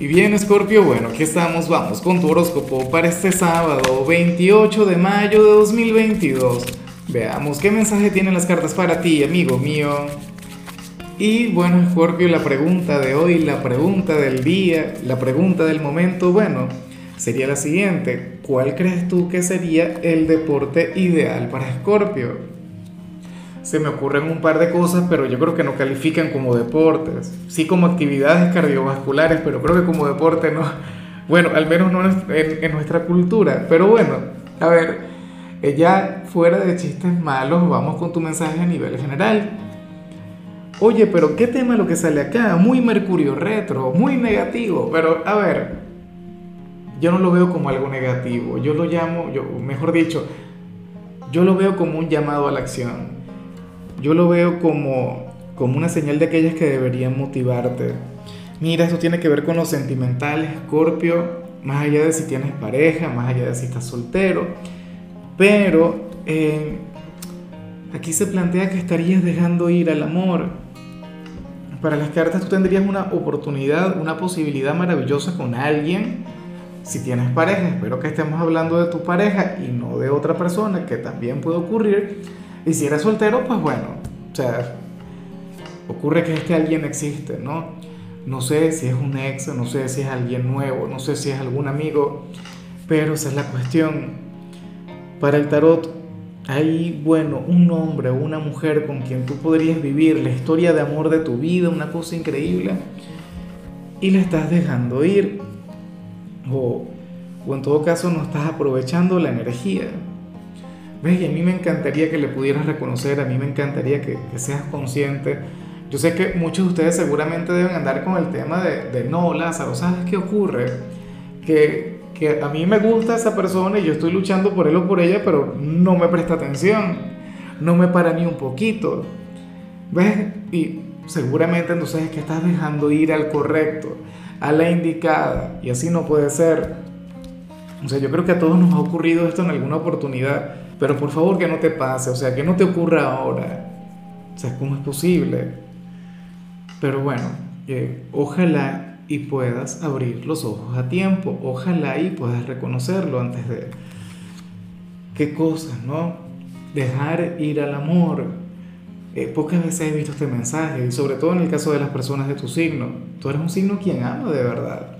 Y bien, Scorpio, bueno, aquí estamos, vamos con tu horóscopo para este sábado, 28 de mayo de 2022. Veamos qué mensaje tienen las cartas para ti, amigo mío. Y bueno, Scorpio, la pregunta de hoy, la pregunta del día, la pregunta del momento, bueno, sería la siguiente. ¿Cuál crees tú que sería el deporte ideal para Scorpio? Se me ocurren un par de cosas, pero yo creo que no califican como deportes. Sí como actividades cardiovasculares, pero creo que como deporte no. Bueno, al menos no en, nuestra cultura. Pero bueno, a ver, eh, ya fuera de chistes malos, vamos con tu mensaje a nivel general. Oye, pero ¿qué tema lo que sale acá? Muy Mercurio retro, muy negativo. Pero a ver, yo no lo veo como algo negativo. Yo lo llamo, yo, mejor dicho, yo lo veo como un llamado a la acción yo lo veo como, como una señal de aquellas que deberían motivarte. Mira, esto tiene que ver con lo sentimental, Escorpio, más allá de si tienes pareja, más allá de si estás soltero, pero eh, aquí se plantea que estarías dejando ir al amor. Para las cartas tú tendrías una oportunidad, una posibilidad maravillosa con alguien. Si tienes pareja, espero que estemos hablando de tu pareja y no de otra persona, que también puede ocurrir y si eres soltero, pues bueno, sea, ocurre que este alguien existe, ¿no? No sé si es un ex, no sé si es alguien nuevo, no sé si es algún amigo, pero esa es la cuestión. Para el tarot hay, bueno, un hombre o una mujer con quien tú podrías vivir la historia de amor de tu vida, una cosa increíble, y le estás dejando ir, o, o en todo caso no estás aprovechando la energía. ¿Ves? Y a mí me encantaría que le pudieras reconocer, a mí me encantaría que, seas consciente. Yo sé que muchos de ustedes seguramente deben andar con el tema de, de no, Lázaro, ¿sabes qué ocurre? Que, que a mí me gusta esa persona y yo estoy luchando por él o por ella, pero no me presta atención, no me para ni un poquito. ¿Ves? Y seguramente entonces es que estás dejando ir al correcto, a la indicada, y así no puede ser. O sea, yo creo que a todos nos ha ocurrido esto en alguna oportunidad pero por favor que no te pase, o sea, que no te ocurra ahora. O sea, ¿cómo es posible? Pero bueno, eh, ojalá y puedas abrir los ojos a tiempo, ojalá y puedas reconocerlo antes de... ¿Qué cosas, no? Dejar ir al amor. Eh, pocas veces he visto este mensaje, y sobre todo en el caso de las personas de tu signo. Tú eres un signo quien ama de verdad.